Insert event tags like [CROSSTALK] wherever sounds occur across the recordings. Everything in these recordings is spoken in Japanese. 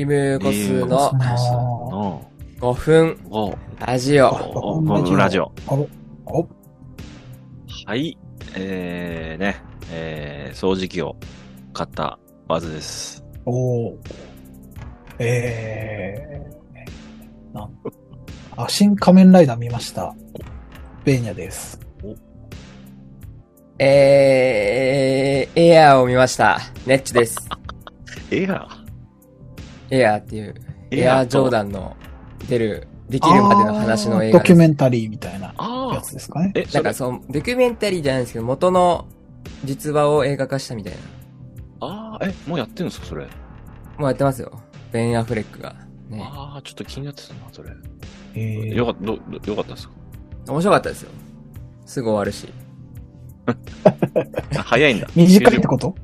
リムコスのあの5分おラジオ。おおラジオ。はい。えー、ね、えー、掃除機を買ったバズです。おーえー、なんあ、新仮面ライダー見ました。ベーニャです。えー、エアーを見ました。ネッチです。エアエアーっていう、ーエアージョーダンの出る、できるまでの話の映あードキュ。メンタリーみたいなああやつですかね。え、なんか、その、ドキュメンタリーじゃないんですけど、元の実話を映画化したみたいな。ああ、え、もうやってるんですか、それ？もうやってますよ。ベン・アフレックが。ね。ああ、ちょっと気になってたな、それ。えーよかった、ど、どよかったですか？面白かったですよ。すぐ終わるし。あ [LAUGHS] 早いんだ。[LAUGHS] 短いってこと？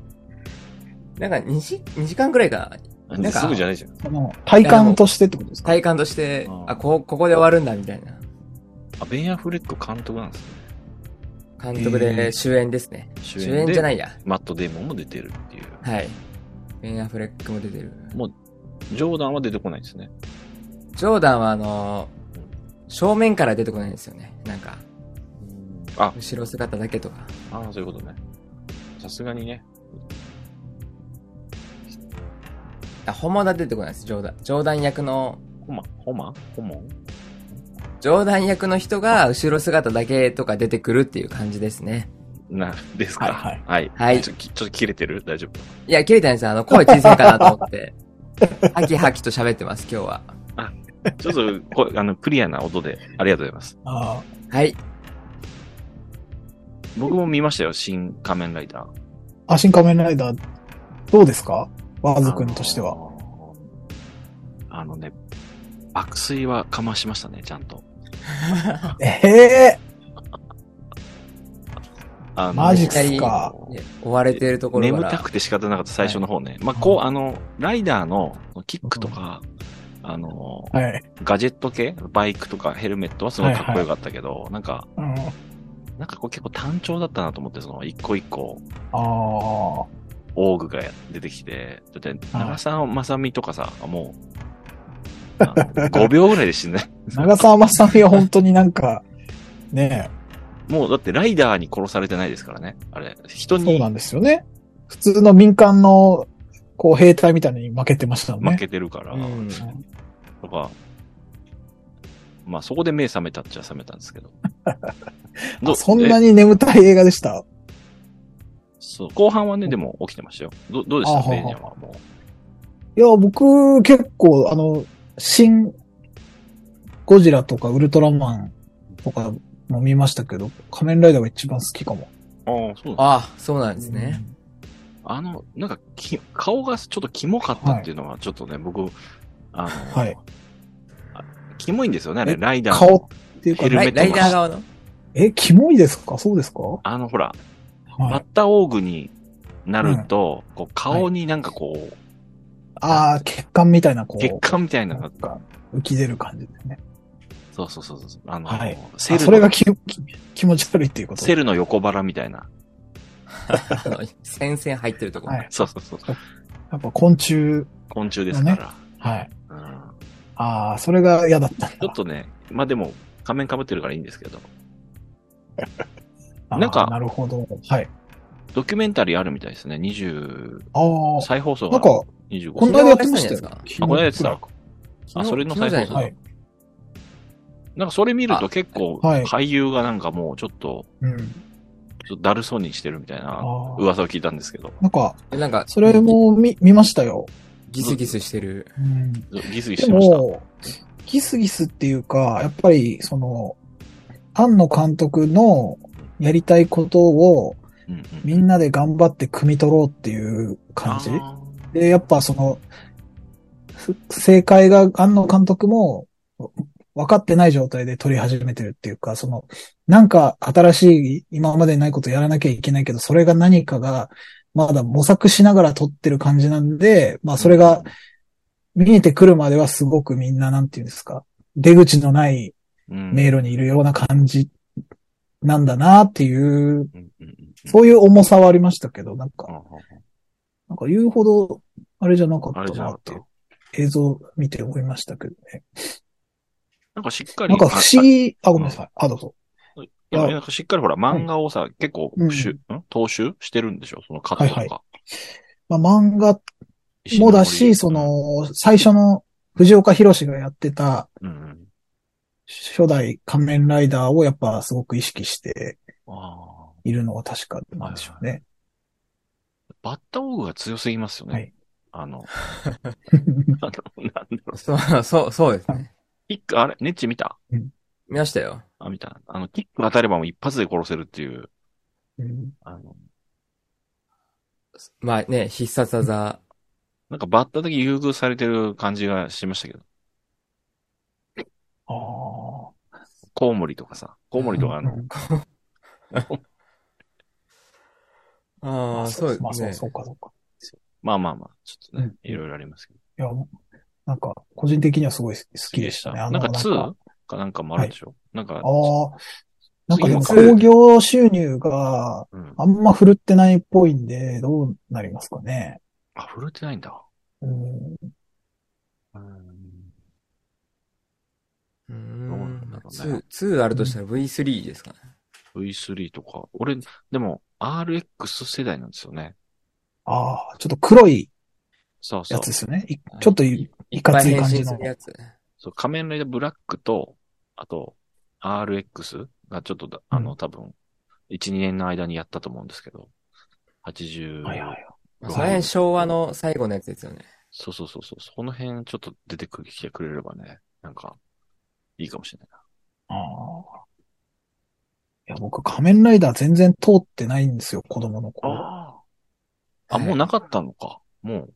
なんか2時、2時間くらいかな。なんかすぐじゃないじゃん。その、体感としてってことですか？体感としてあ、こ、ここで終わるんだ、みたいな。あ、ベン・アフレック監督なんですね。監督で主演ですね。主主演じゃないいや。マット・デーモンも出てるっていう。はい。ベン・アフレックも出てる。ジョーダンは出てこないですね。ジョーダンはあのー正面から出てこないんですよね。なんか、あ、後ろ姿だけとか。ああ、そういうことね。さすがにね。あ、本物は出てこないです、ジョーダン。ジョーダン役の、ホマホマホモンジョーダン役の人が後ろ姿だけとか出てくるっていう感じですね。な、ですか？はいはい。はいちょちょっと切れてる？大丈夫？いや、切れてないですよ。あの、声小さいかなと思って。[LAUGHS] ハキハキと喋ってます、今日は。ちょっとこ、あの、クリアな音で、ありがとうございます。あはい。僕も見ましたよ、新仮面ライダー。ーあ、新仮面ライダー、どうですか？ワーズ君としては。あのね、爆睡はかましましたね、ちゃんと。[LAUGHS] ええあのマジか？ね追われているところから。眠たくて仕方なかった最初の方ね。まあ、こう、あの、ライダーのキックとか、あの、はい。ガジェット系？バイクとかヘルメットはすごいかっこよかったけど、なんか、うん、あなんかこう結構単調だったなと思って、その一個一個、あオーグが出てきて、だって、長澤まさみとかさ、もう、5秒ぐらいで死んだ。ー。長澤まさみは本当になんか、ねもうだってライダーに殺されてないですからね。あれ、人え、そうになんですよね。普通の民間の、こう、兵隊みたいなのに負けてましたもんね。負けてるから、うん。とか、まあそこで目覚めたっちゃ覚めたんですけど。[LAUGHS] あそんなにに眠たい映画でした？そう、後半はね、でも起きてましたよ。どどうでした？あははベーニャはもいや、僕、結構、あの、新、ゴジラとかウルトラマンとかも見ましたけど、仮面ライダーが一番好きかも。う。ああ、そうなんだあそうなんですね。あの、なんかき、顔がちょっとキモかったっていうのは、ちょっとね、僕、あの、はいあキモいんですよね、あれ、えライダーの。顔っていうかライラヘルメットイダー側の？え、キモいですか？そうですか？はあの、ほら、い。バッタオーグになると、こう、顔になんかこう、ああ、血管みたいな、こう。血管みたいなのがなんか、浮き出る感じですね。そうそうそうそう。あの、はいセルそれが気気気持ち悪いっていうこと。セルの横腹みたいな。[LAUGHS] 戦線入ってるところ。はい。そうそうそう。やっぱ昆虫、昆虫ですから。はい。うんああ、それが嫌だった。ちょっとね、まあでも、仮面被ってるからいいんですけど、[LAUGHS] なんかなるほど。はい。ドキュメンタリーあるみたいですね。20、ああ、再放送がなんか、25この間やってましたよ。昨あ、これやってた。あそれの再放送はい。なんかそれ見ると結構、はい俳優がなんかもうちょっと、うん。ちょっとだるそうにしてるみたいな。噂を聞いたんですけど、なんか、えなんか、それも見、見ましたよ。ギスギスしてる。うん。ギスギスでしてました。も、ギスギスっていうか、やっぱり、その、庵野監督のやりたいことをうんうん。みんなで頑張って汲み取ろうっていう感じ。あで、やっぱその、ふ正解が庵野監督も分かってない状態で撮り始めてるっていうか、その、なんか新しい今までにないことやらなきゃいけないけど、それが何かがまだ模索しながら撮ってる感じなんで、まあそれが、見えてくるまではすごくみんななんていうんですか、出口のないうん。迷路にいるような感じなんだなっていう、そういう重さはありましたけど、なんか、なんか言うほど、あれじゃなかったなって。映像見て思いましたけどね。なんかしっかり。なんか不思議、あ、ごめんなさい。あ、どうぞ。いや、なんかしっかりほら、漫画をさ、結構、うん踏襲してるんでしょ？そのカットとか。はいはまあ、漫画もだし、そ、の、最初の藤岡弘がやってた。初代仮面ライダーをやっぱすごく意識してああ。いるのは確かなんでしょうね。バッタオーグが強すぎますよね。はいあの、[LAUGHS] あの、なんだろう。そう、そう、そうですね。キック、あれ、ネッチ見た？見ましたよ。あ、見た。あの、キック当たればもう一発で殺せるっていう、うんあの、まあね、必殺技。[LAUGHS] なんかバッタだけ優遇されてる感じがしましたけど。ああ。コウモリとかさ、コウモリとかあの、うんああ、そうまあそう、ですね。そうか、そうか。まあまあまあ、ちょっとねうん、いろいろありますけど。いや、なんか、個人的にはすごい好きでしたね。なんかなん 2? かなんかもあるでしょ、なんか、ああ。なんかでも次も興行収入がうん。あんま振るってないっぽいんで、どうなりますかね。あ、振るってないんだ。うん。うん。うーどうなんんだろうね。2、2あるとしたら V3 ですかね。V3 とか。俺、でも、RX 世代なんですよね。ああ、ちょっと黒いそうそうやつ。ですよね。いちょっといいいかつい感じの。そう、仮面ライダーブラックと、あと、RX がちょっとだ、あの、うん多分、1、2年の間にやったと思うんですけど、80、はいはい。まあその辺昭和の最後のやつですよね。そうそうそうそう、その辺ちょっと出てくる、来てくれればね、なんか、いいかもしれないな。ああ。いや、僕仮面ライダー全然通ってないんですよ、子供の頃。ああ。あ、もうなかったのか。もう。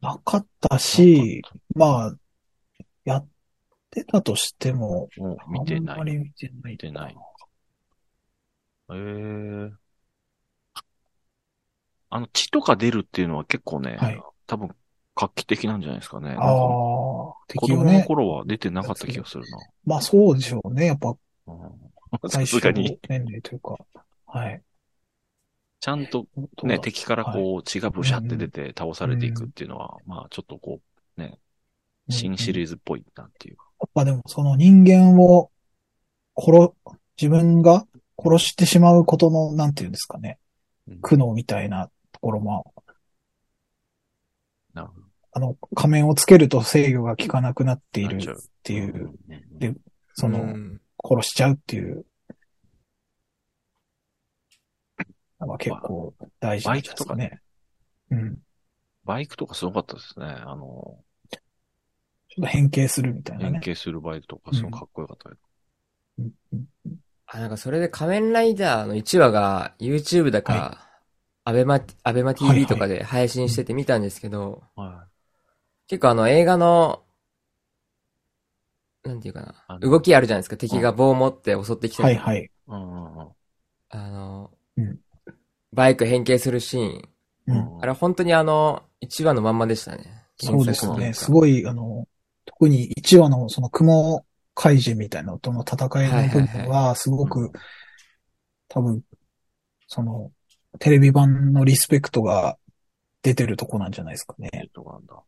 なかったし、まあ、やってたとしても、もう見てない。あんまり見てない。見てない。ええあの、血とか出るっていうのは結構ね、はい多分、画期的なんじゃないですかね。ああ、子供のね。頃は出てなかった気がするな。まあそうでしょうね。やっぱさすがに、年齢というか。はい。ちゃんとね、敵からこう血がブシャって出て倒されていくっていうのは、まあちょっとこう、ね、新シ。リーズっぽいなっていうか。やっぱでもその人間を殺、自分が殺してしまうことの、なんていうんですかねうん。苦悩みたいなところも、なるほど。あの、仮面をつけると制御が効かなくなっているなっていう、うんでその、うん殺しちゃうっていう。のが結構大事なんじゃないですかね。うん。バイクとかすごかったですね。あの、ちょっと変形するみたいな変ね。形するバイクとかすごいかっこよかったけど。うんうんあ、なんかそれで仮面ライダーの1話が YouTube だか、アベマ、アベマはい TV とかで配信してて見たんですけど、は結構あの映画の、なんていうかな、動きあるじゃないですか。敵が棒を持って襲ってきて、はいはい。い。うんうんうんあの、うんバイク変形するシーン。うん。あれ本当にあの、1話のまんまでしたね。そうですね。すごい、あの、特に1話のその雲怪人みたいなのとの戦いの部分は、すごうく、多分、その、テレビ版のリスペクトが出てるとこなんじゃないですかね。えっとなんだ。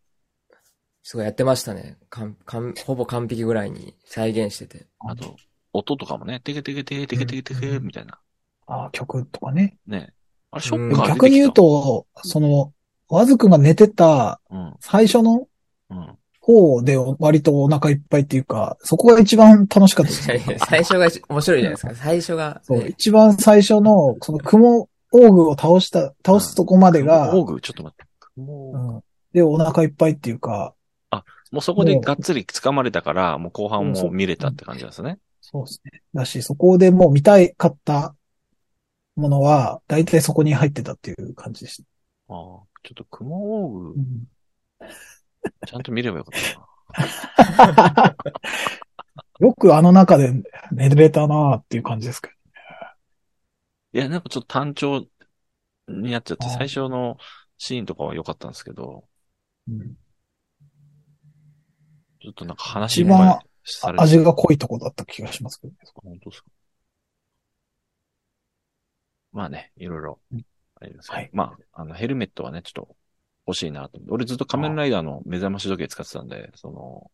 すごいやってましたね。かん、かん、ほぼ完璧ぐらいに再現してて。あと、音とかもね、テケテケテケテケテケテケみたいな。あ曲とかね。ね。あれ、ショうんッカー出てきた逆に言う、と、その、ワズくんが寝てたうん、最初のうん。方で割とお腹いっぱいっていうか、そこが一番楽しかったです最初が面白いじゃないですか。最初が、そう、ね一番最初の、その雲オーグを倒した、倒すとこまでが、オーグ、ちょっと待って。もう、うん、で、お腹いっぱいっていうか、もうそこでがっつり掴まれたから、もう後半も見れたって感じですね。そうですね。だし、そこでもう見たいかったものは、大体そこに入ってたっていう感じでしああ、ちょっと雲オーグた。う、んちゃんと見ればよかったな。[LAUGHS] よくあの中で寝れたなっていう感じですけど。いや、なんかちょっと単調になっちゃって、最初のシーンとかは良かったんですけど、うんちょっとなんか話一番味が濃いとこだった気がしますけどね。本当ですか。まあね、いろいろうんありますけどはいまあ、あの、ヘルメットはね、ちょっと欲しいなと。俺ずっと仮面ライダーの目覚まし時計使ってたんで、その、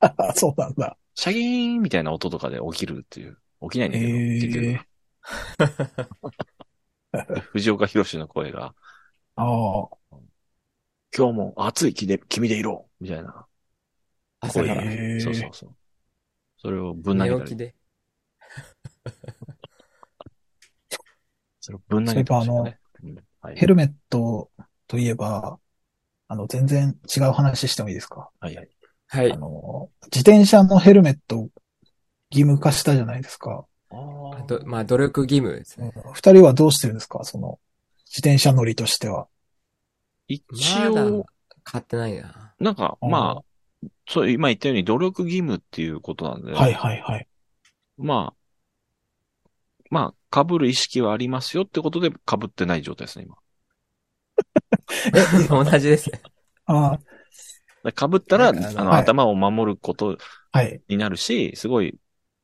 [LAUGHS] そうなんだ。シャギーンみたいな音とかで起きるっていう。起きないんだけど、へー。[LAUGHS] 藤岡弘の声が、ああ。今日も暑い気で、君でいろみたいな。朝からそうそうそう。それをぶん投げたり。寝起きで。それをぶん投げたよね。うんはいヘルメットといえば、あの、全然違う話してもいいですか？はいはい。はいあ。の、自転車のヘルメット義務化したじゃないですか。あどまあ、努力義務ですね。二人はどうしてるんですか？その、自転車乗りとしては。一応、買ってないな。なんか、うんまあ、そう、今言ったように努力義務っていうことなんで、はいはいはい。まあ、まあ、被る意識はありますよってことで被ってない状態ですね、今。[LAUGHS] 同じですね。[LAUGHS] あだから被ったら、あのの、はい頭を守ることあ、はい。になるし、すごい、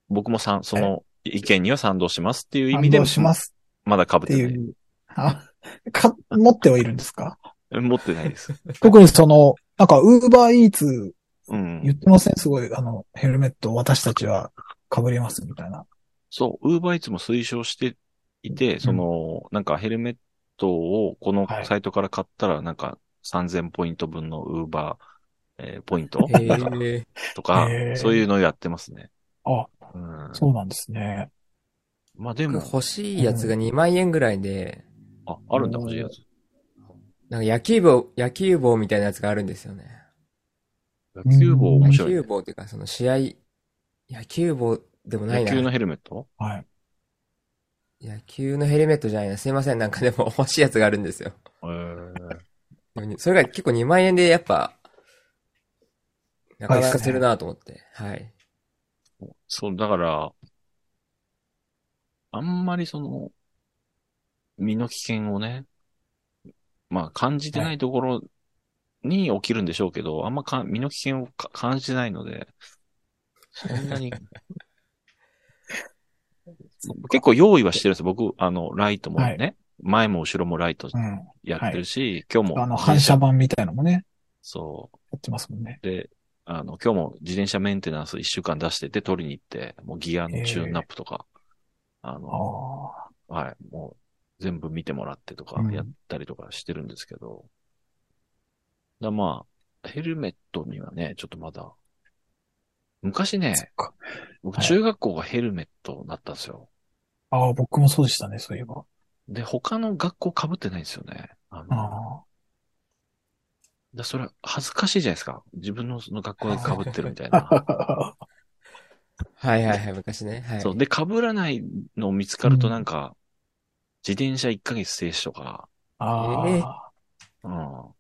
僕もさん、その意見には賛同しますっていう意感味で、動しますまだ被っっててない。いう。あ、[LAUGHS] か、持ってはいるんですか？持ってないです。特にその、なんか、ウーバーイーツうん言。ってません？すごい、あの、ヘルメット私たちは被りますみたいな。そう、ウーバーイーツも推奨していて、その、なんかヘルメットをこのはいサイトから買ったら、なんか3000ポイント分のウーバー、えーポイント。とかそういうのをやってますね。あ、うん。そうなんですね。まあでも、欲しいやつが2万円ぐらいで、あ、あるんだ、欲しいやつ。なんか野球帽、野球帽みたいなやつがあるんですよね。野球帽面野白い、ね。球帽っていうか、その試合、野球帽でもないな。野球のヘルメット？はい。野球のヘルメットじゃないな。すいません。なんかでも欲しいやつがあるんですよ。えー、それが結構2万円でやっぱ、なかなかするなと思って。はい。そう、だから、あんまりその、身の危険をね、まあ感じてないところに起きるんでしょうけど、あんまか身の危険をか感じてないので、そんなに。[LAUGHS] 結構用意はしてるんですよ。僕、あの、ライトもね、前も後ろもライトうん。やってるし、今日も。あの、反射板みたいなのもね、そやってますもんね。う。で、あの、今日も自転車メンテナンス一週間出してて取りに行って、もうギアのチューンナップとか、ああの、あ。はい、もう全部見てもらってとかうんやったりとかしてるんですけど、だまあ、ヘルメットにはね、ちょっとまだ、昔ね。僕はい中学校がヘルメットだったんですよ。ああ、僕もそうでしたね、そういえば。で、他の学校被ってないんですよね。あのあだそれ恥ずかしいじゃないですか。自分のその学校で被ってるみたいな。あ。[LAUGHS] はいはいはい、昔ね。はい。そう。で、被らないの見つかるとなんか、自転車1ヶ月停止とか、あええあ。うん。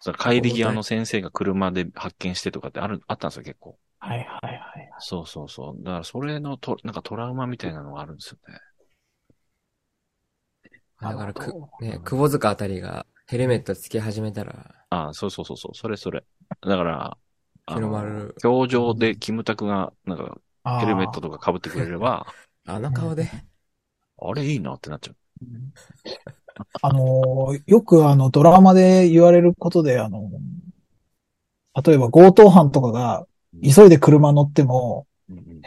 それ帰り際の先生が車で発見してとかってある、あったんですよ、結構。はいはいはい。そうそうそう。だからそれのと、なんかトラウマみたいなのがあるんですよね。だからくね、窪塚あたりがヘルメットつけ始めたら、ああ、そうそうそうそう。それそれ。だから、あ日のの丸、教場でキムタクが、なんか、ヘルメットとか被ってくれれば、[LAUGHS] あの顔で、あれいいなってなっちゃう。[LAUGHS] あのー、よくあの、ドラマで言われることで、あの、例えば強盗犯とかが、急いで車乗っても、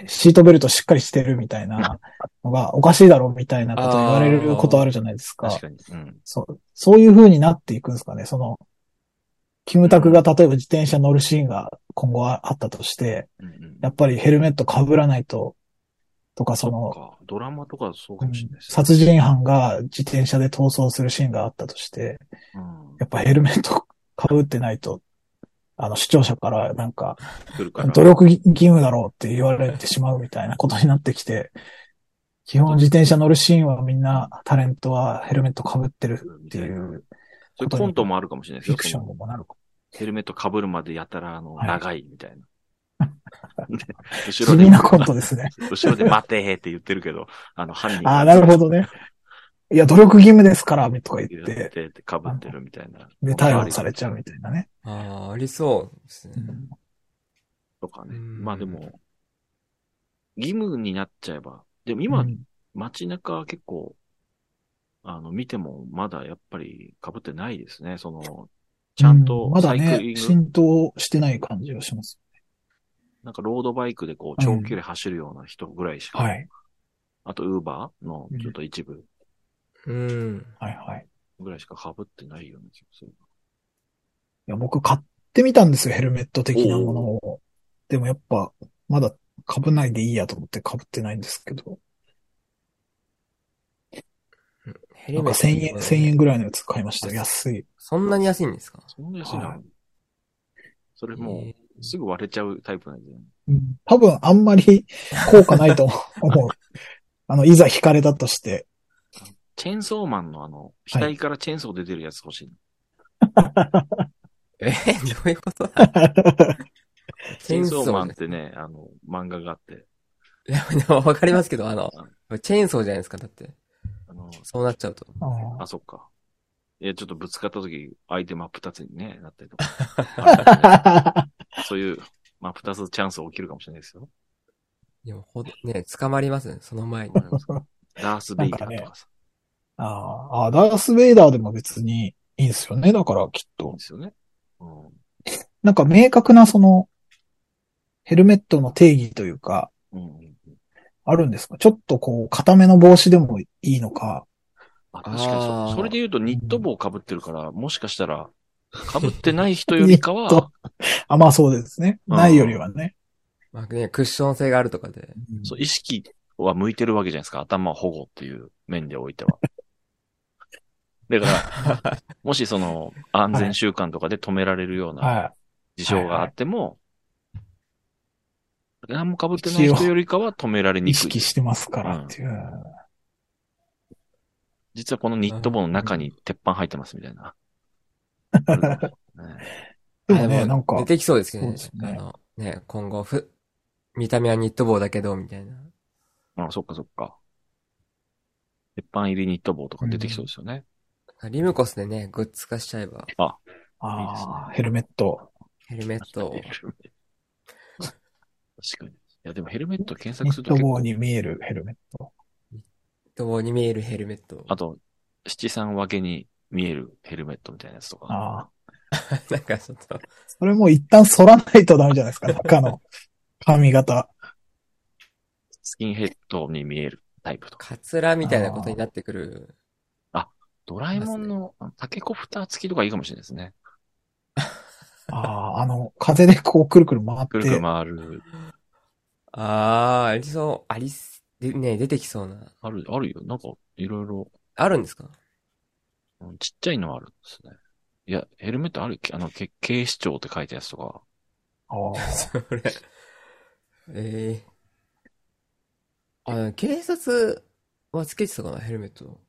シートベルトしっかりしてるみたいな [LAUGHS] のがおかしいだろうみたいなこと言われることあるじゃないですか。確かに。うん。そう、そういう風になっていくんですかね。その、キムタクが例えば自転車乗るシーンが今後あったとして、やっぱりヘルメット被らないと、とかその、か。ドラマとかそうかもしれないですね。殺人犯が自転車で逃走するシーンがあったとして、うんやっぱヘルメット被ってないと、あの、視聴者からなんか、から。努力義務だろうって言われてしまうみたいなことになってきて、基本自転車乗るシーンはみんなタレントはヘルメット被ってるっていうそういうコントもあるかもしれないですよ。フィクションもなるかヘルメット被るまでやたら、あの、はい長いみたいな。で [LAUGHS] 後地ろで味なコントですね。[LAUGHS] 後ろで待てーって言ってるけど、あの、犯人がああ、なるほどね。いや、努力義務ですから、とか言言っ、ってて、被ってるみたいな。で、逮捕されちゃうみたいなね。ああ、ありそうですね。とかね。うんまあでも、義務になっちゃえば。でも今、うん街中は結構、あの、見てもまだやっぱり被ってないですね。その、ちゃんうとまだね、浸透してない感じがします。なんかロードバイクでこう、長距離走るような人ぐらいしか、はい。あとウーバーのちょっと一部うん。はいはい。ぐらいしか被ってないような気がする。いや、僕買ってみたんですよ、ヘルメット的なものを。でもやっぱ、まだ被ないでいいやと思って被ってないんですけど。なんか1000円、1000円ぐらいのやつ買いました。安い。そんなに安いんですか？そんな安いな。はいそれもえう、すぐ割れちゃうタイプなんじゃないうん多分あんまり効果ないと思う。[LAUGHS] あの、いざ引かれたとして。チェーンソーマンのあの、額からチェーンソー出てるやつ欲しい。え？[LAUGHS] どういうこと [LAUGHS] チェーンソーマンっチてね、あの、漫画があって、ェーンソーでもわかりますけど、あの、チェーンソーじゃないですか、だって。あの、そうなっちゃうと。ああ、そっか。いや、ちょっとぶつかった時、相手真っ二つにね、なったりとか。そういう、真っ二つチャンス起きるかもしれないですよ。でも、ほど、ね、捕まりますね、その前に。[LAUGHS] ダース・ベイダーとかさ。ああ、ダース・ベイダーでも別にいいんですよね。だからきっいいとん。ですよね。うん。なんか明確なその、ヘルメットの定義というか。あるんですか？ちょっとこう、固めの帽子でもいいのか。あ、確かにそ、それで言うとニット帽被ってるから、もしかしたら、被ってない人よりかは、あ、まあそうですね。うんないよりはね。まあね、クッション性があるとかで。うんそう、意識は向いてるわけじゃないですか。頭保護っていう面でおいては。[LAUGHS] だから、[LAUGHS] もしその、安全習慣とかで止められるようなは事象があっても、何も被ってない人よりかは止められい。にくい意識。してますからっていう。実はこのニット帽の中に鉄板入ってますみたいな。ね [LAUGHS] でもね、あなんか出、てきそうですけどね。ねあの、ね、今後、ふ、見た目はニット帽だけど、みたいな。あ、そっかそっか。鉄板入りニット帽とか出てきそうですよね。リムコスでね、グッズ化しちゃえば、ああ、ヘルメット。ヘルメットをヘ。ルメット確かに。いや、でもヘルメット検索ニットすると結構、帽に見えるヘルメット。ニット帽に見えるヘルメット。あと、七三分けに見えるヘルメットみたいなやつとか。ああ。[LAUGHS] なんかちょっと、それもう一旦反らないとダメじゃないですか。[LAUGHS] 中の髪型。スキンヘッドに見えるタイプとか。カツラみたいなことになってくる。ドラえもんのタケコプター付きとかいいかもしれないですね。[LAUGHS] ああ、あの、風でこうくるくる回って。くるくる回る。あー、ありそう、ありす、で、ね、出てきそうな。ある、あるよ。なんか、いろいろ、あるんですか？うんちっちゃいのあるんですね。いや、ヘルメットあるあの、け警視庁って書いたやつとか。ああ [LAUGHS] それ。ええあ、警察はつけてたかな、ヘルメット。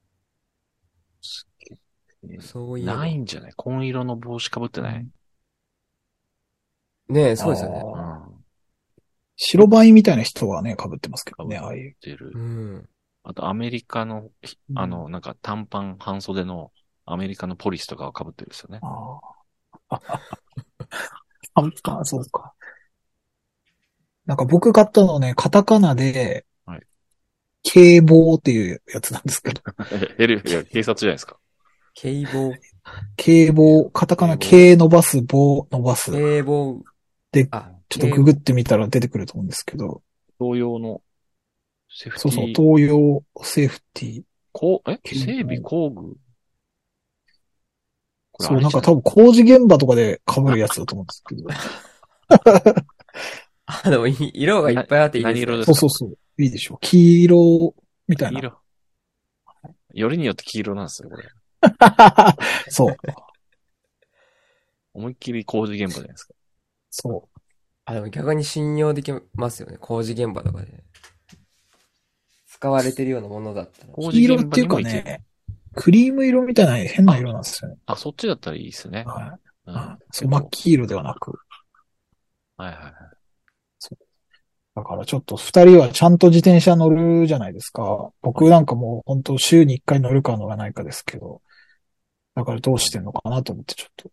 そういえば。ないんじゃない？紺色の帽子かぶってない、ねえ、そうですよね。うん。あ白バイみたいな人はね、被ってますけどね、ああいう。てるう。ん。あと、アメリカの、ひあの、なんか短パン半袖のアメリカのポリスとかを被ってるんですよね。ああ。ああ、そうか。なんか僕買ったのね、カタカナで、はい警棒っていうやつなんですけど、[LAUGHS] ヘル、いや警察じゃないですか。警棒、警棒、カタカナ、警伸ばす、棒伸ばす。警棒。であ、ちょっとググってみたら出てくると思うんですけど、同様のセーフティー。そうそう、東洋セーフティー。こう、え？警備工具？そう、なんか多分工事現場とかで被るやつだと思うんですけど。[LAUGHS] あ、でも色がいっぱいあっていいですね。何色ですか？そうそうそう。いいでしょう。黄色みたいな。黄色。よりによって黄色なんですよ、これ。[LAUGHS] そう。思いっきり工事現場じゃないですか。そう。あ、でも逆に信用できますよね。工事現場とかで。使われてるようなものだったら。工黄色っていうか。ね、クリーム色みたいな変な色なんですよね。あ、そっちだったらいいですね。はい。うん。そう、真っ黄色ではなく。はいはいはい。だからちょっと二人はちゃんと自転車乗るじゃないですか。僕なんかもう本当週に一回乗るか乗らないかですけど。だからどうしてんのかなと思ってちょっと。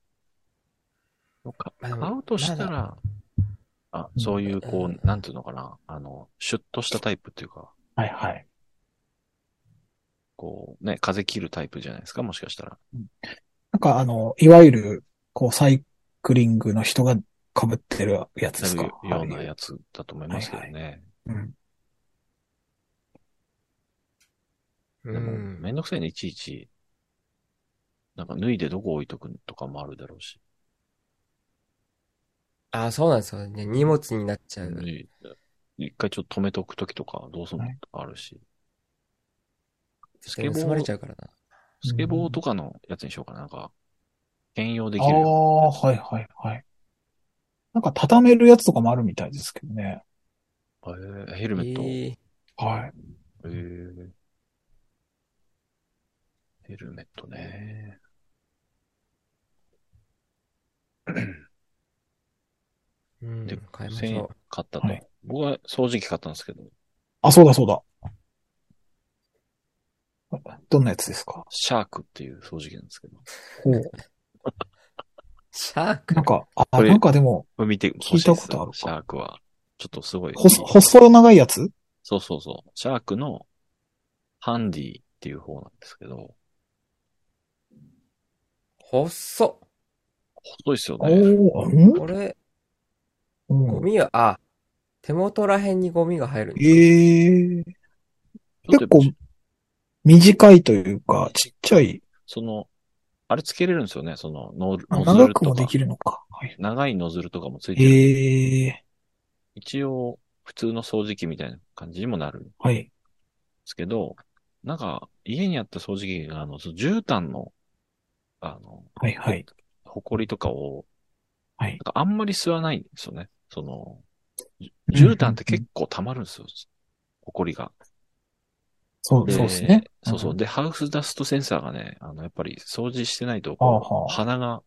そうか買うとしたまら、あ、うんそういう、こうんう、なんていうのかな。あの、シュッとしたタイプっていうか、はいはい。こう、ね、風切るタイプじゃないですか、もしかしたら。なんかあの、いわゆる、こう、サイクリングの人が被ってるやつですか？ようなやつだと思いますけどね。うん。うでも、ん。めんどくさいね、いちいち。なんか脱いでどこ置いとくとかもあるだろうし。あ、そうなんですよね。荷物になっちゃう。で一回ちょっと止めとくときとかどうするの？はいとかあるし。ススケボー盗まれちゃうからな。スケボーとかのやつにしようかな。なんか、兼用であきるよ。あ、はいはいはい。なんか畳めるやつとかもあるみたいですけどね。えーヘルメット。ええはい。えーヘルメットね。うんで、買いま1000円しょ買ったと。はい僕は掃除機買ったんですけど、あ、そうだそうだ。どんなやつですか？シャークっていう掃除機なんですけど。ほう。う。[LAUGHS] シャーク？なんか、あ、なんかでも、見て聞いたことあるか？シャークは。ちょっとすごい。ほ、細長いやつ？そうそうそう。シャークのハンディっていう方なんですけど、細っ。細いですよおね。ー、んこれ、うん。ゴミは、あ、手元ら辺にゴミが入るんですええちょっとやっぱ結構短いというか、ちっちゃい。その、あれつけれるんですよね？そのノ、あノズルとか長くもで。きるのか。はい。長いノズルとかもついてる。ええ一応、普通の掃除機みたいな感じにもなるんではい。すけど、なんか、家にあった掃除機が、あの、その絨毯の、あの、はいはい。埃とかを、はいなん。かあんまり吸わないんですよね。その、絨毯って結構溜まるんですよ。埃が。そう、そうですね。そうそう。ん。で、ハウスダストセンサーがね、あの、やっぱり掃除してないと、鼻が、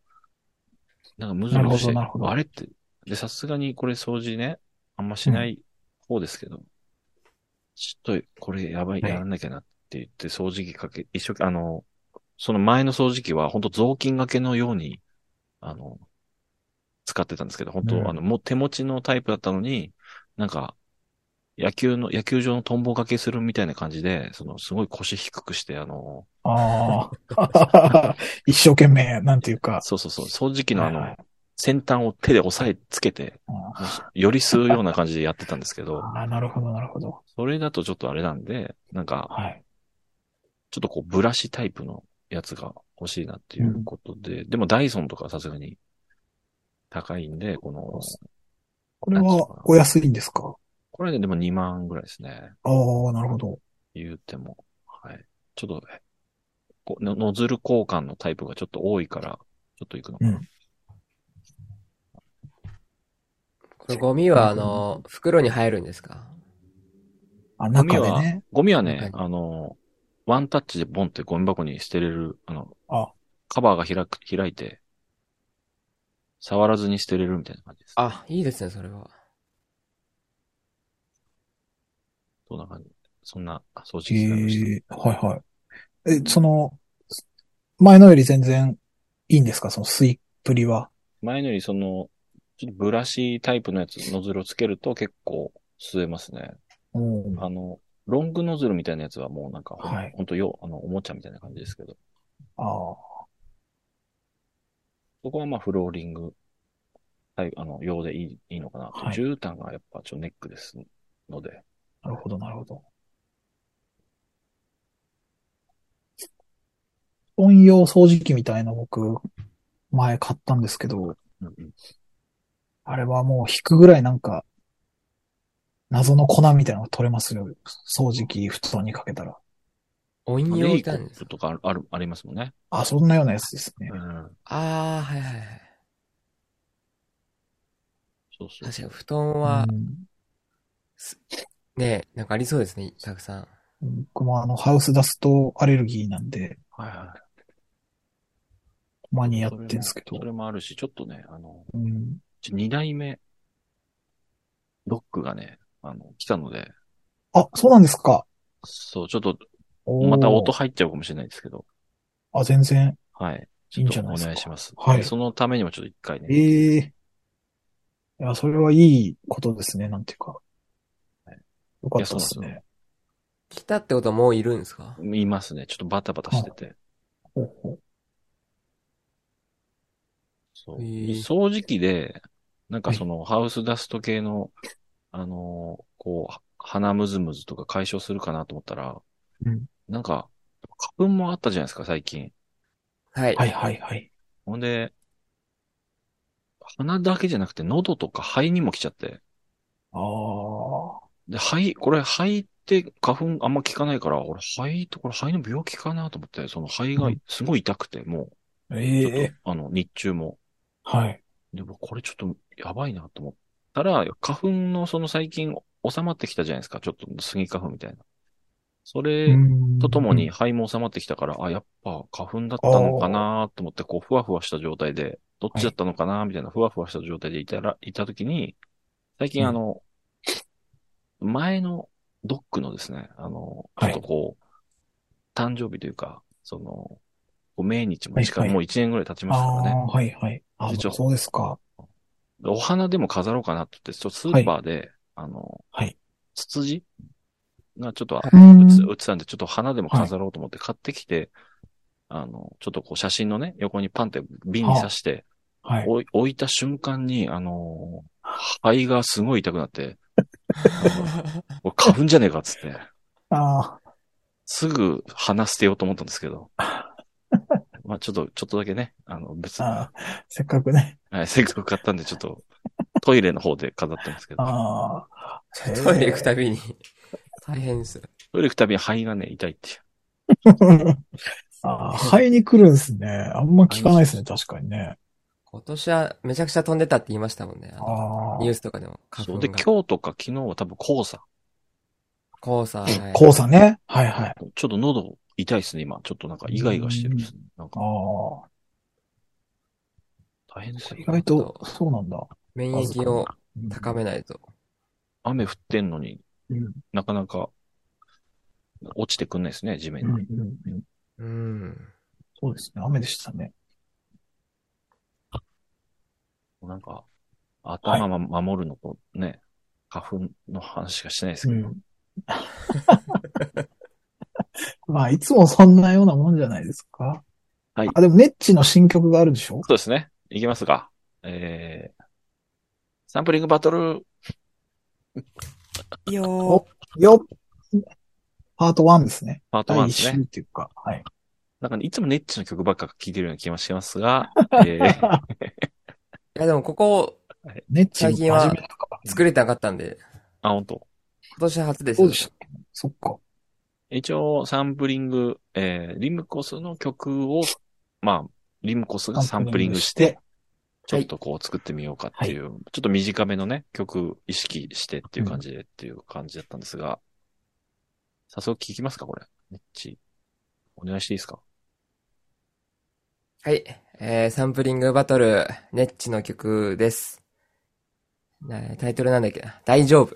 なんかムズムズして、あれって、で、さすがにこれ掃除ね、あんましない方ですけど、ちょっとこれやばい、はい。やらなきゃなって言って掃除機かけ、一生懸命、あの、その前の掃除機は本当雑巾掛けのように、あの、使ってたんですけど、本当、うん。あの、もう手持ちのタイプだったのに、なんか、野球の、野球場のトンボ掛けするみたいな感じで、その、すごい腰低くして、あの、ああ。[LAUGHS] 一生懸命、なんていうか。そうそうそう、掃除機のあのはいはい、先端を手で押さえつけて、あより吸うような感じでやってたんですけど、あ、なるほど、なるほど。それだとちょっとあれなんで、なんか、はい。ちょっとこう、ブラシタイプのやつが欲しいなっていうことで、でもダイソンとかさすがに高いんで、この、これはお安いんですか？これででも2万ぐらいですね。ああ、なるほど。言うても。はい。ちょっと、こうノノズル交換のタイプがちょっと多いから、ちょっといくのかな。うんこれゴミは、あの、袋に入るんですか？あ、ゴミは中でね。ゴミはね、はいあの、ワンタッチでボンってゴミ箱に捨てれる、あの、あ、カバーが開く、開いて、触らずに捨てれるみたいな感じです。あ、いいですね、それは。そんな感じ。そんな掃除機使いました。ええはいはい。え、その、前のより全然いいんですか？その吸いっぷりは？前のよりその、ちょっとブラシタイプのやつ、ノズルをつけると結構吸えますね。うん。あの、ロングノズルみたいなやつはもうなんかほん、はいほんとよ、あの、おもちゃみたいな感じですけど、ああ。そこはまあフローリング、はい、あの、用でいい、いいのかなと。はい絨毯がやっぱちょっとネックですので、なるほど、なるほど。本用掃除機みたいな僕、前買ったんですけど、うんうんあれはもう引くぐらいなんか、謎の粉みたいなのが取れますよ。掃除機布団にかけたら。お飲まあレイコ用ってあるんですかップとかある、ある、ありますもんね。あ、そんなようなやつですねう。ん。ああ、はいはいはい。そうそう。確かに布団はう、んね、なんかありそうですね、たくさん。僕もあの、ハウスダストアレルギーなんで、はいはい。たまにやってんですけどそ。れもあるし、ちょっとね、あの、うん、ち二代目、ロックがね、あの、来たので、あ、そうなんですか。そう、ちょっと、また音入っちゃうかもしれないですけど、あ、全然はい。いいんちょっとおじゃないですか。願いします。はいでそのためにもちょっと一回ね、ええいや、それはいいことですね、なんていうか。はいよかったですね。来たってことはもういるんですか？いますね。ちょっとバタバタしてて。ほうほうそう。掃除機で、なんかそのハウスダスト系の、あのーこう、鼻ムズムズとか解消するかなと思ったら、うんなんか、花粉もあったじゃないですか、最近。はい。はいはいはい。ほんで、鼻だけじゃなくて喉とか肺にも来ちゃって。ああ。で、肺、これ肺って花粉あんま効かないから、俺肺とこれ肺の病気かなと思って、その肺がすごい痛くて、もう、ええちょっと、あの、日中も。はい。でもこれちょっとやばいなと思ったら、花粉のその最近収まってきたじゃないですか。ちょっとスギ花粉みたいな。それとともに肺も収まってきたから、あ、やっぱ花粉だったのかなと思って、こう、ふわふわした状態で、どっちだったのかなみたいな、ふわふわした状態でいたら、いたときに、最近うんあの、前のドックのですね、あの、ちょはいっとこう、誕生日というか、その、命日も近い、はいはいもう1年ぐらい経ちあましたからね。あ、はいはい。あそうですか。お花でも飾ろうかなって言って、ちょっとスーパーで、あの、はいツツジがちょっとはうん売ってたんで、ちょっと花でも飾ろうと思って買ってきて、あの、ちょっとこう写真のね、横にパンって瓶に刺して、はい。置いた瞬間に、あのー肺がすごい痛くなって、[LAUGHS] これ花粉じゃねえかっつって、ああ、すぐ鼻捨てようと思ったんですけど、[LAUGHS] まあちょっと、ちょっとだけね、あの、別に、ああ、せっかくね。はい、せっかく買ったんで、ちょっと、トイレの方で飾ってますけど、ああ。トイレ行くたびに、大変ですよ。トイレ行くたびに肺がね、痛いっていう。[LAUGHS] ああ、肺に来るんですね。あんま聞かないですね、確かにね。今年はめちゃくちゃ飛んでたって言いましたもんね。あのああニュースとかでも。花そうで。今日とか昨日は多分黄砂。黄砂。はい黄砂ね。はいはい。ちょっと喉痛いですね、今。ちょっとなんかイガイガしてるんですね。なんあかあ。大変ですよ意。外と、そうなんだ。免疫を高めないと。雨降ってんのにうん。なかなか落ちてくんないですね、地面うん。に。うん。うん。うん。そうですね。雨でしたね。なんか、頭ま守るのとね、花粉の話しかしてないですけど。うん。[LAUGHS] まあ、いつもそんなようなもんじゃないですか。はいあ、でも、ネッチの新曲があるでしょ？そうですね。いきますか。えー、サンプリングバトル、よおよっパート1ですね。パート第1ですね。っていうか。はい。なんかね、いつもネッチの曲ばっか聴いてるような気がしますが、[LAUGHS] えー、いやでもここネッチの最近は作れてなかったんで、あ、本当。今年初ですよ。そうでしたっけそっか。一応、サンプリング、えー、リムコスの曲を、まあ、リムコスがサンプリングして、、ちょっとこう作ってみようかっていう、ちょっと短めのね、曲意識してっていう感じでっていう感じだったんですが、早速聞きますか、これ。ネッチ。お願いしていいですか？はい。えー、サンプリングバトル、ネッチの曲です。タイトルなんだっけ？な大丈夫。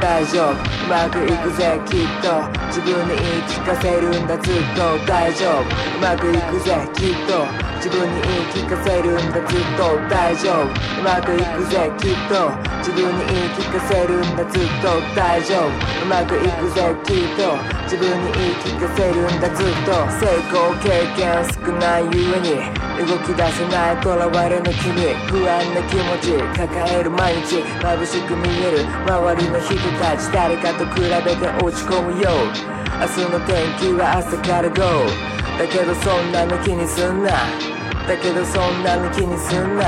大丈夫まくいくぜきっと自分に言い聞かせるんだずっと大丈夫。うまくいくぜきっと。自分に言い聞かせるんだずっと大丈夫。うまくいくぜきっと。自分に言い聞かせるんだずっと大丈夫。うまくいくぜきっと。自分に言い聞かせるんだずっと成功経験少ないゆえに動き出せない囚われの君不安な気持ち抱える毎日眩しく見える周りの人たち誰かと比べて落ち込むよ明日の天気は朝から GO だけどそんなの気にすんな。だけどそんなの気にすんな。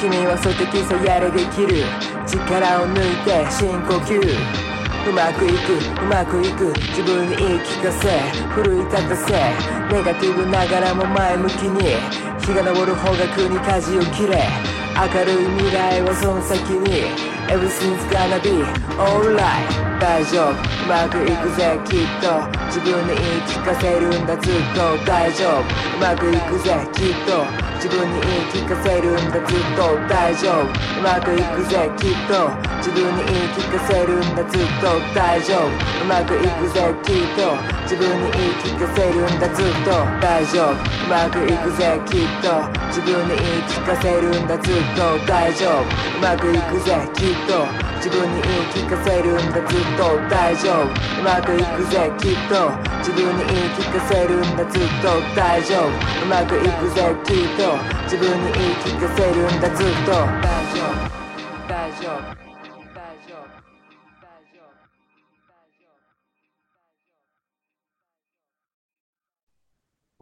君は素敵さやれできる。力を抜いて深呼吸。うまくいくうまくいく。自分に言い聞かせ奮い立たせ。ネガティブながらも前向きに。日が昇る方角に舵を切れ。明るい未来はその先に。Everything's gonna be alright. 大丈夫。うまくいくぜきっと。自分に言い聞かせるんだずっと。大丈夫。うまくいくぜきっと。自分に言い聞かせるんだずっと大丈夫。うまくいくぜきっと。自分に言い聞かせるんだずっと大丈夫。うまくいくぜきっと。自分に言い聞かせるんだずっと大丈夫。うまくいくぜきっと。自分に言い聞かせるんだずっと大丈夫。うまくいくぜきっと。自分に言い聞かせるんだずっと大丈夫。うまくいくぜきっと自分に言い聞かせるんだずっと大丈夫うまくいくぜきっと自分に言い聞かせるんだずっと大丈夫大丈夫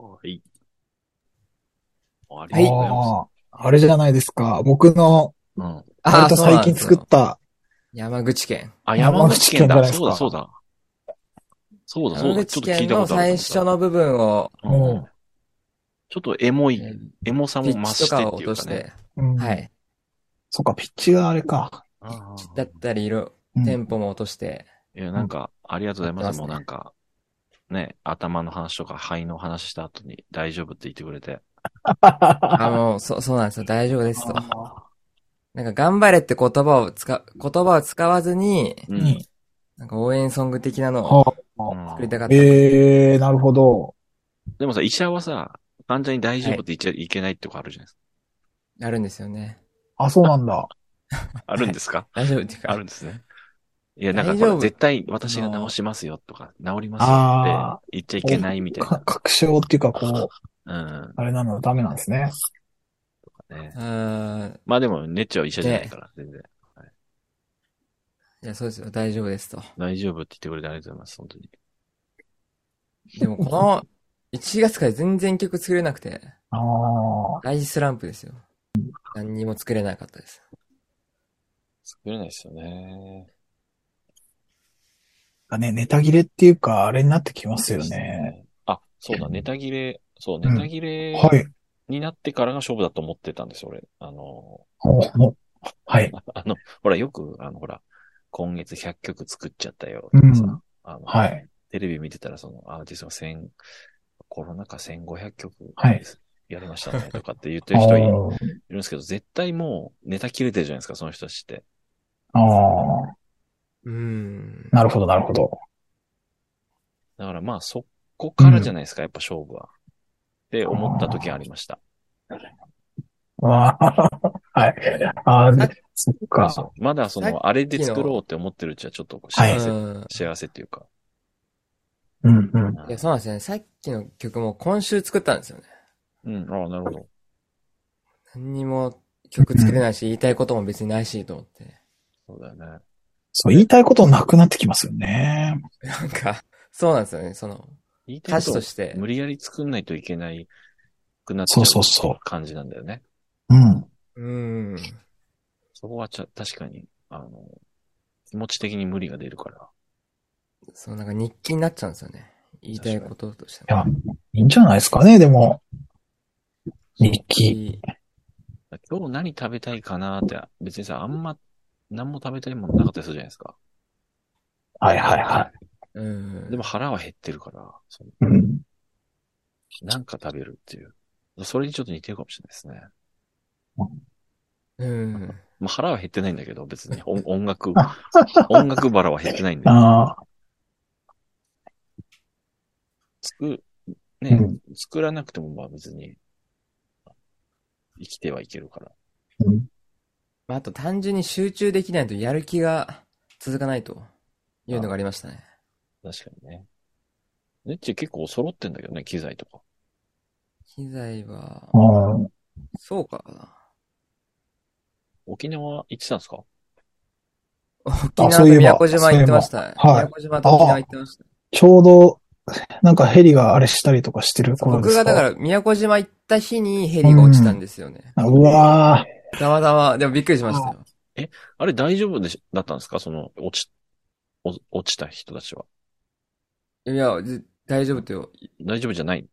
はい。ありがとうございます。あれじゃないですか。僕の、うん。あ割と最近作った、山口県。あ、山口県だ。そうだ、そうだ。そうだ、そうだ。ちょ山口っと聞い県のたことある。最初の部分を、うんうんちょっとエモい、えエモさもピ増ッチとかをしてって落としていうかね。、うんはい。そっか、ピッチがあれか。だったり、色、うんテンポも落として、いや、なんか、ありがとうございます。もうなんか、ね、頭の話とか肺の話した後に大丈夫って言ってくれて。[LAUGHS] あ、もう、そ、そうなんですよ。大丈夫ですと。なんか、頑張れって言葉を使、言葉を使わずに、うん。になんか応援ソング的なのを作りたかった。ええー、なるほど。でもさ、医者はさ、患者に大丈夫って言っちゃいけないってとこあるじゃないですか。あるんですよね。あ、そうなんだ。[LAUGHS] あるんですか？大丈夫っていうか。あるんですね。いや、なんか大丈夫ほら、絶対私が治しますよとか、治りますよあって言っちゃいけないみたいか確証っていうか、こう、な。うん。あれなのダメなんですね。ねう、ーん。まあでも、ネッチは医者じゃないから、全然。いや、そうですよ。大丈夫ですと。大丈夫って言ってくれてありがとうございます、本当に。でも、この、1月から全然曲作れなくて、ああ。大スランプですよ。何にも作れなかったです。作れないですよね。ね、ネタ切れっていうか、あれになってきますよね。。あ、そうだ、ネタ切れ、そう、うんネタ切れはい。になってからが勝負だと思ってたんですよ、俺。あの、はい。[LAUGHS] あの、ほら、よく、あの、ほら、今月100曲作っちゃったよ。うんさあのはい。テレビ見てたら、その、アーティストが1000、コロナ禍1500曲はいやりましたね、[LAUGHS] とかって言ってる人いるあんですけど、絶対もうネタ切れてるじゃないですか、その人たちって。あー、うーん。なるほど、なるほど。だからまあ、そこからじゃないですか、やっぱ勝負は。って思った時がありました。ああ、[LAUGHS] はい。ああ、そっか。まだそのの、あれで作ろうって思ってるうちはちょっと幸せ、うん幸せっていうか。うん、うん。いや、そうなんですよね。さっきの曲も今週作ったんですよね。うん、ああ、なるほど。何にも曲作れないし、言いたいことも別にないし、と思って。そうだよね。そう、言いたいことなくなってきますよね。なんか、そうなんですよね。その、歌言いたいことを詞として。無理やり作んないといけないくなっちゃうそうそうそう感じなんだよね。うん。うーん。そこはちゃ確かに、あの、気持ち的に無理が出るから。そう、なんか日記になっちゃうんですよね。言いたいこととしていや、いいんじゃないですかね、でも。日記。今日何食べたいかなって、別にさ、あんま、何も食べたいものなかったりするじゃないですか。はいはいはうん。でも腹は減ってるから。うん。なんか食べるっていう。それにちょっと似てるかもしれないですね。うん。まあ、腹は減ってないんだけど、別に [LAUGHS] 音音楽、[LAUGHS] 音楽腹は減ってないんで。ああ、作、ね、うん作らなくてもまあ別に、生きてはいけるから。うん。まあ、あと単純に集中できないとやる気が続かないというのがありましたね。確かにね。ネッチ結構揃ってんだけどね、機材とか。機材は、うんそうかな。沖縄行ってたんですか？沖縄と宮古島行ってました。はい宮古島と沖縄行ってました。ちょうど、なんかヘリがあれしたりとかしてる頃ですか？僕がだから宮古島行った日にヘリが落ちたんですよね。ら。うわたまたま、でもびっくりしましたよ。あれ大丈夫でしだったんですか？その、落ち、お落ちた人たちは。いや、ず大丈夫ってよ。大丈夫じゃない？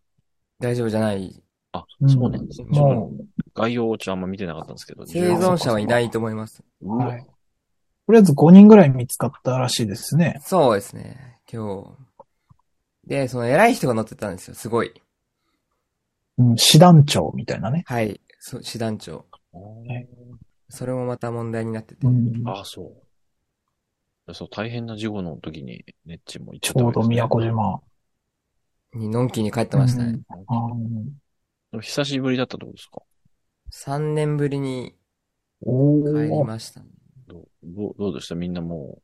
大丈夫じゃない。あ、うんそうなんですね。ーも概要をちょっとあんま見てなかったんですけど。生存者はいないと思います。はいとりあえず5人ぐらい見つかったらしいですね。そうですね。今日。で、その偉い人が乗ってたんですよ、すごい。うん、師団長みたいなね。はい、そ師団長。それもまた問題になってて。うん、ああ、そう。そう、大変な事故の時に、ネッチも行っちゃった、ね、ちょうど宮古島。に、のんきに帰ってましたね。うん、久しぶりだったってことですか ?3 年ぶりに帰りましたね、どう、どうでした？みんなもう、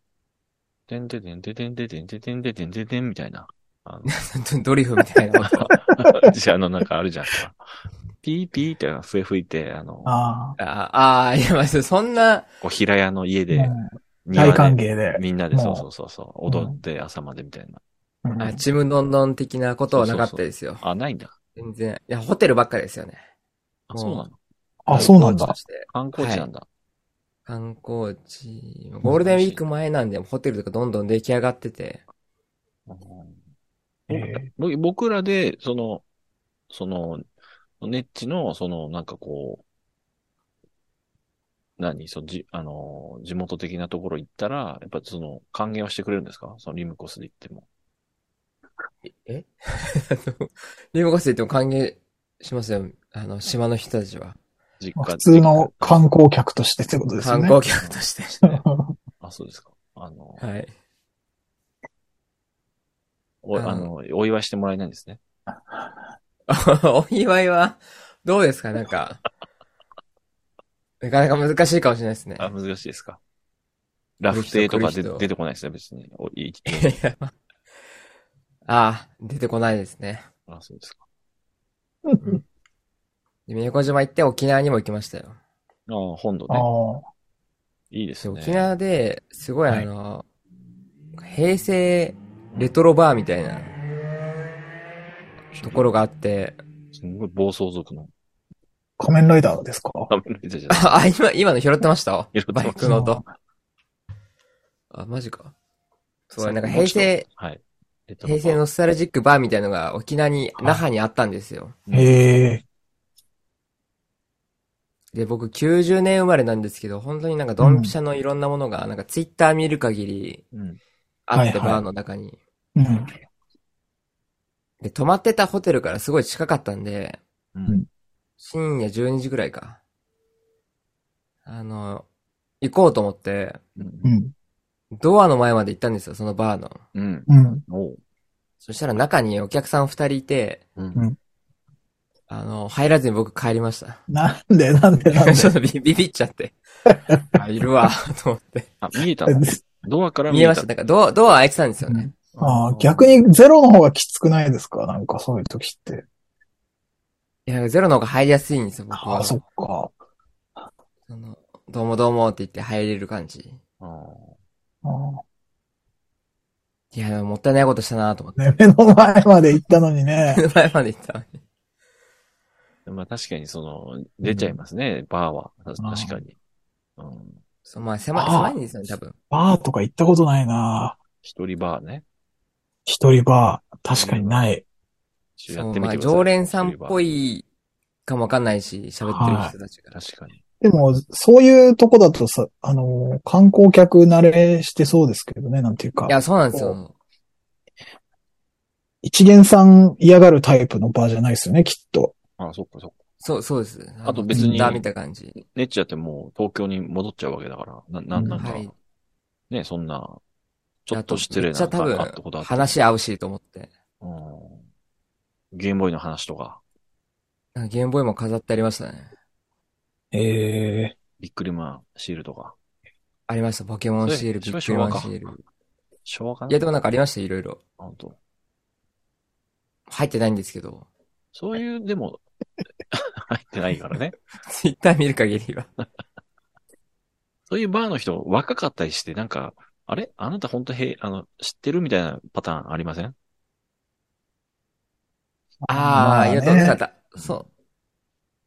てんててんてんてんてんてんてんてんててんてんみたいな。あの、[LAUGHS] ドリフみたいなこと。じゃあ、あの、なんかあるじゃんか。ピーピーって笛吹いて、あの、あああー、いや、まあ、そんな、こう平屋の家あ、で、大歓で迎で。みんなで、そうそうそうそう、踊って朝までみたいな。うんあちむどんどん的なことはなかったですよ。あ、ないんだ。全然。いや、ホテルばっかりですよね。あ、そうなのあ、そうなんだ観光地なんだ。観光地、ゴールデンウィーク前なんで、ホテルとかどんどん出来上がってて、えーぼ僕らで、その、その、ネッチの、その、なんかこう、何？そのじ、あの、地元的なところ行ったら、やっぱその、歓迎はしてくれるんですか？そのリムコスで行っても。え？[LAUGHS] リムコスで言っても歓迎しますよ。あの、島の人たちは。実家普通の観光客としてってことですよね。観光客として。[LAUGHS] あ、そうですか。あの、はい。おあのお祝いしてもらえないんですね。[LAUGHS] お祝いは、どうですか？なんか、[LAUGHS] なかなか難しいかもしれないですね。あ、難しいですか？ラフテーとかで出てこないですね、別に。おいいああ、出てこないですね。あ、そうですか。で宮古島行って沖縄にも行きましたよ。あ本土あね。いいですね。沖縄で、すごいはいあの、平成レトロバーみたいなところがあって、すごい暴走族の。仮面ライダーですか？仮面ライダーじゃない [LAUGHS] あ、今、今の拾ってました？バイクの音。あ、マジか。そう、なんか平成、はい。平成ノスタルジックバーみたいのが沖縄に、はい那覇にあったんですよ。へえ。で、僕90年生まれなんですけど、本当になんかドンピシャのいろんなものが、なんかツイッター見る限りうん。あって、はいはいバーの中に。うん。で、泊まってたホテルからすごい近かったんで、うん。深夜12時ぐらいか。あの、行こうと思って、うんう。ん。ドアの前まで行ったんですよ、そのバーの。うん。うん。おう。そしたら中にお客さん二人いて、うんうんあの、入らずに僕帰りました。なんでなんでなんで？[LAUGHS] ちょっとビビビっちゃって。[LAUGHS] あ、いるわ、と思って。あ、見えたの？ドアから見えた見えました。なんかドア、ドア開いてたんですよね。ああ、逆にゼロの方がきつくないですか？なんかそういう時って。いや、ゼロの方が入りやすいんですよ、僕は。ああ、そっか。その、どうもどうもって言って入れる感じ。あああいや、もったいないことしたなと思って。ね、目の前まで行ったのにね。[LAUGHS] 前まで行ったのに。ーまあ確かにその、出ちゃいますね、バーは。た確かに。うん。そう、まあ狭い、狭いんですよね、多分。バーとか行ったことないな一人バーね。一人バー。確かにない。そう、まあ。常連さんっぽい。いかもわかんないし、喋ってる人たちが。確かに。でも、そういうとこだとさ、あの、観光客慣れしてそうですけどね、なんていうかい。や、そうなんですよ。一元さん嫌がるタイプのバーじゃないですよね、きっと。あそっかそっか。そう、そうです。あと別に Twitter 見た感じ。ネッチだってもう東京に戻っちゃうわけだから。な、な、なんか、はい。ね、そんな、ちょっと失礼なめっちゃ多分あったことあっ、た話合うしと思って。うんゲームボーイの話とか、かゲームボーイも飾ってありましたね。ええビックリマンシールとか。ありました。ポケモンシール、ビックリマンシール。昭和かないや、でもなんかありました、いろいろ。本当入ってないんですけど。そういう、でも、入ってないからね。Twitter 見る限りは。そういうバーの人、若かったりして、なんか、あれ？あなた本当へ、あの、知ってるみたいなパターンありません？ああ、言うと、なんか、そう。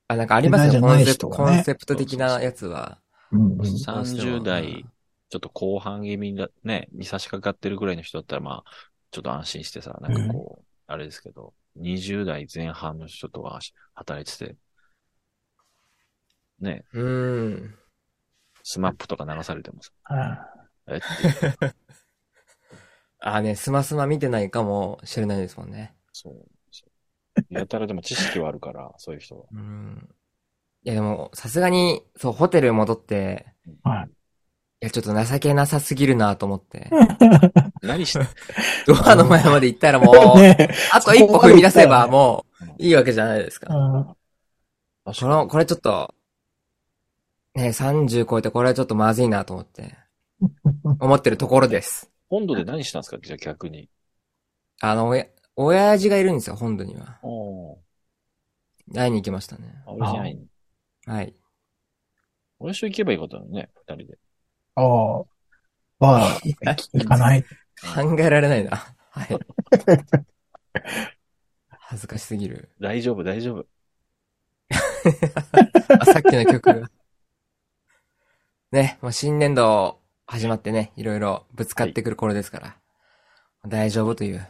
あ、なんかありますよ、コンセプト、ねコンセプト的なやつは。うんうん。30う代ん、ちょっと後半気味だ、ね、に差し掛かってるぐらいの人だったら、まあ、ちょっと安心してさ、なんかこう、あれですけど、20代前半の人とか働いてて、ね、うーん。スマップとか流されてもさ、うんえっていうあーね、スマスマ見てないかもしれないですもんね。そう。やたらでも知識はあるから、そういう人は。うん。いやでも、さすがに、そう、ホテル戻って、はい。いや、ちょっと情けなさすぎるなと思って。何して、ドアの前まで行ったらもう、ねあと一歩踏み出せばもう、いいわけじゃないですか。うんこの、これちょっと、ね、30超えてこれはちょっとまずいなと思って、思ってるところです。本土で何したんですか？じゃあ逆に。あの、おや、親父がいるんですよ、本土には。おー会いに行きましたね。あ、俺じゃないはい。俺一緒行けばいいことだよね、二人で。ああ。まあ、行かない。[LAUGHS] 考えられないな。はい。恥ずかしすぎる。大丈夫、大丈夫。[LAUGHS] あ、さっきの曲。ね、もう新年度始まってね、いろいろぶつかってくる頃ですから、大丈夫という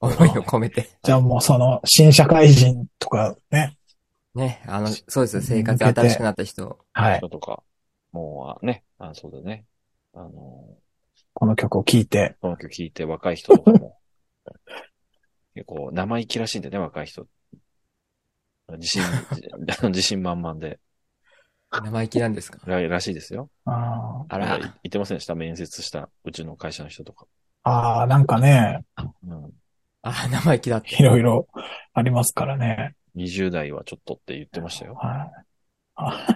思いを込めて、[LAUGHS] じゃあもうその、新社会人とかね。ね、あの、そうですよ、生活新しくなった人、はい。人とか、もう、あね、あ、そうだね。あの、この曲を聴いて。この曲聴いて若い人とかも、[LAUGHS] 結構生意気らしいんだよね、若い人。自信、[LAUGHS] 自信満々で、生意気なんですか？ら [LAUGHS] らしいですよ。ああら、言ってませんでした？面接したうちの会社の人とか。あー、なんかね、うん。あ、生意気だって。いろいろありますからね。20代はちょっとって言ってましたよ。はい。あ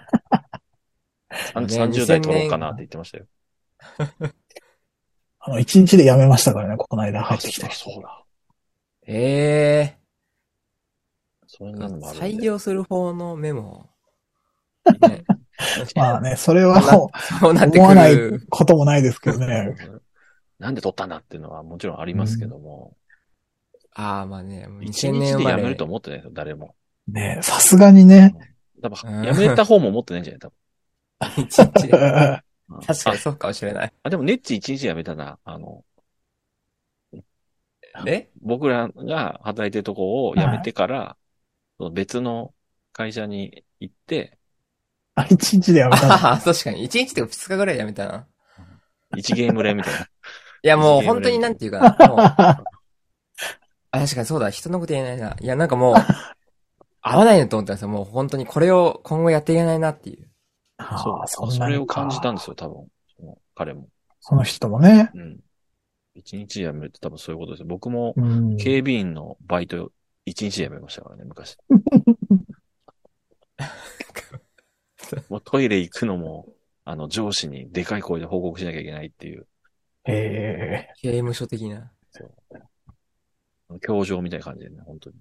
さんね30代取ろうかなって言ってましたよ。[LAUGHS] あの、一日で辞めましたからね、この間入ってきたあ人。そうだ。えそういうえのもあるんで。採用する方のメモ。ね、まあね、[LAUGHS] それはもそうなってう思わない。こともないですけどね。[LAUGHS] なんで取ったんだっていうのはもちろんありますけども、ああ、まあね、一2000年日生まれで辞めると。思ってないですよ、誰も。ねさすがにね。多分、うん辞めた方も思ってないんじゃない多分。一日で。あ [LAUGHS] 確かにそうかもしれない。あ、でもネッチ一日辞めたな。あの、え？僕らが働いてるとこを辞めてから、その別の会社に行って、一日で辞めたの？ああ、確かに。1日とか2日ぐらいやめたな。一ゲーム連みたいな。いやもう本当になんていうかな。もうあ、確かにそうだ。人のこと言えないな。いやなんかもう、[LAUGHS] 合わないなと思ったんですよ。もう本当にこれを今後やっていけないなっていう。そうそんそれを感じたんですよ、多分。その彼も。その人もね。うん。一日辞めるって多分そういうことですよ。僕もうん。警備員のバイト一日で辞めましたからね、昔。[LAUGHS] [LAUGHS] もうトイレ行くのも、あの、上司にでかい声で報告しなきゃいけないっていう、え刑務所的な。教場みたいな感じでね、本当に。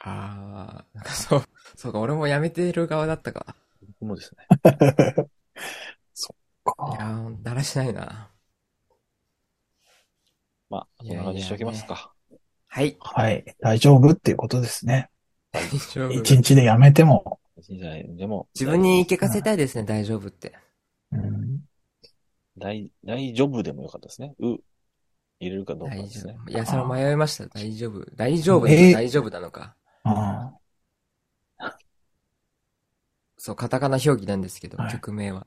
ああ、なんかそう、そうか、俺も辞めてる側だったか。僕もですね。ー。[LAUGHS] そっいか。やー、だらしないな。まあ、そんな感じにしておきますか。はい。はい。大丈夫っていうことですね。大丈夫。一日で辞めても。じゃないでも、自分に言い聞かせたいですね、大丈夫って。うん。大、大丈夫でもよかったですね。う、入れるかどうか大ですね。丈夫。いや、それ迷いました。大丈夫。大丈夫えー大丈夫なのか。あそう、カタカナ表記なんですけど、はい曲名は。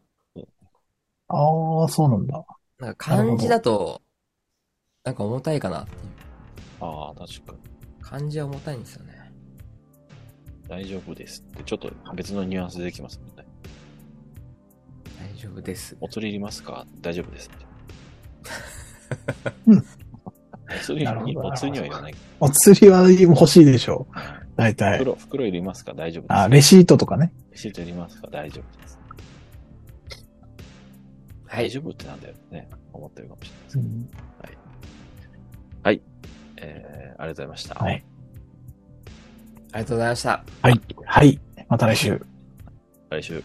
ああ、そうなんだ。なんか漢字だと、なんか重たいかなっていう。ああ、確かに。漢字は重たいんですよね。大丈夫ですって、ちょっと別のニュアンスでできますもんね。大丈夫です。お釣りいりますか？大丈夫ですって。う [LAUGHS] んお釣りなるほどお釣りにはいらない。お釣りは欲しいでしょう。大体。袋、袋いりますか？大丈夫です。あ、レシートとかね。レシートいりますか？大丈夫です。はい。大丈夫ってなんだよね。思ってるかもしれないですけど。うんえー、ありがとうございました。はい。ありがとうございました。はい。はい。また来週。来週。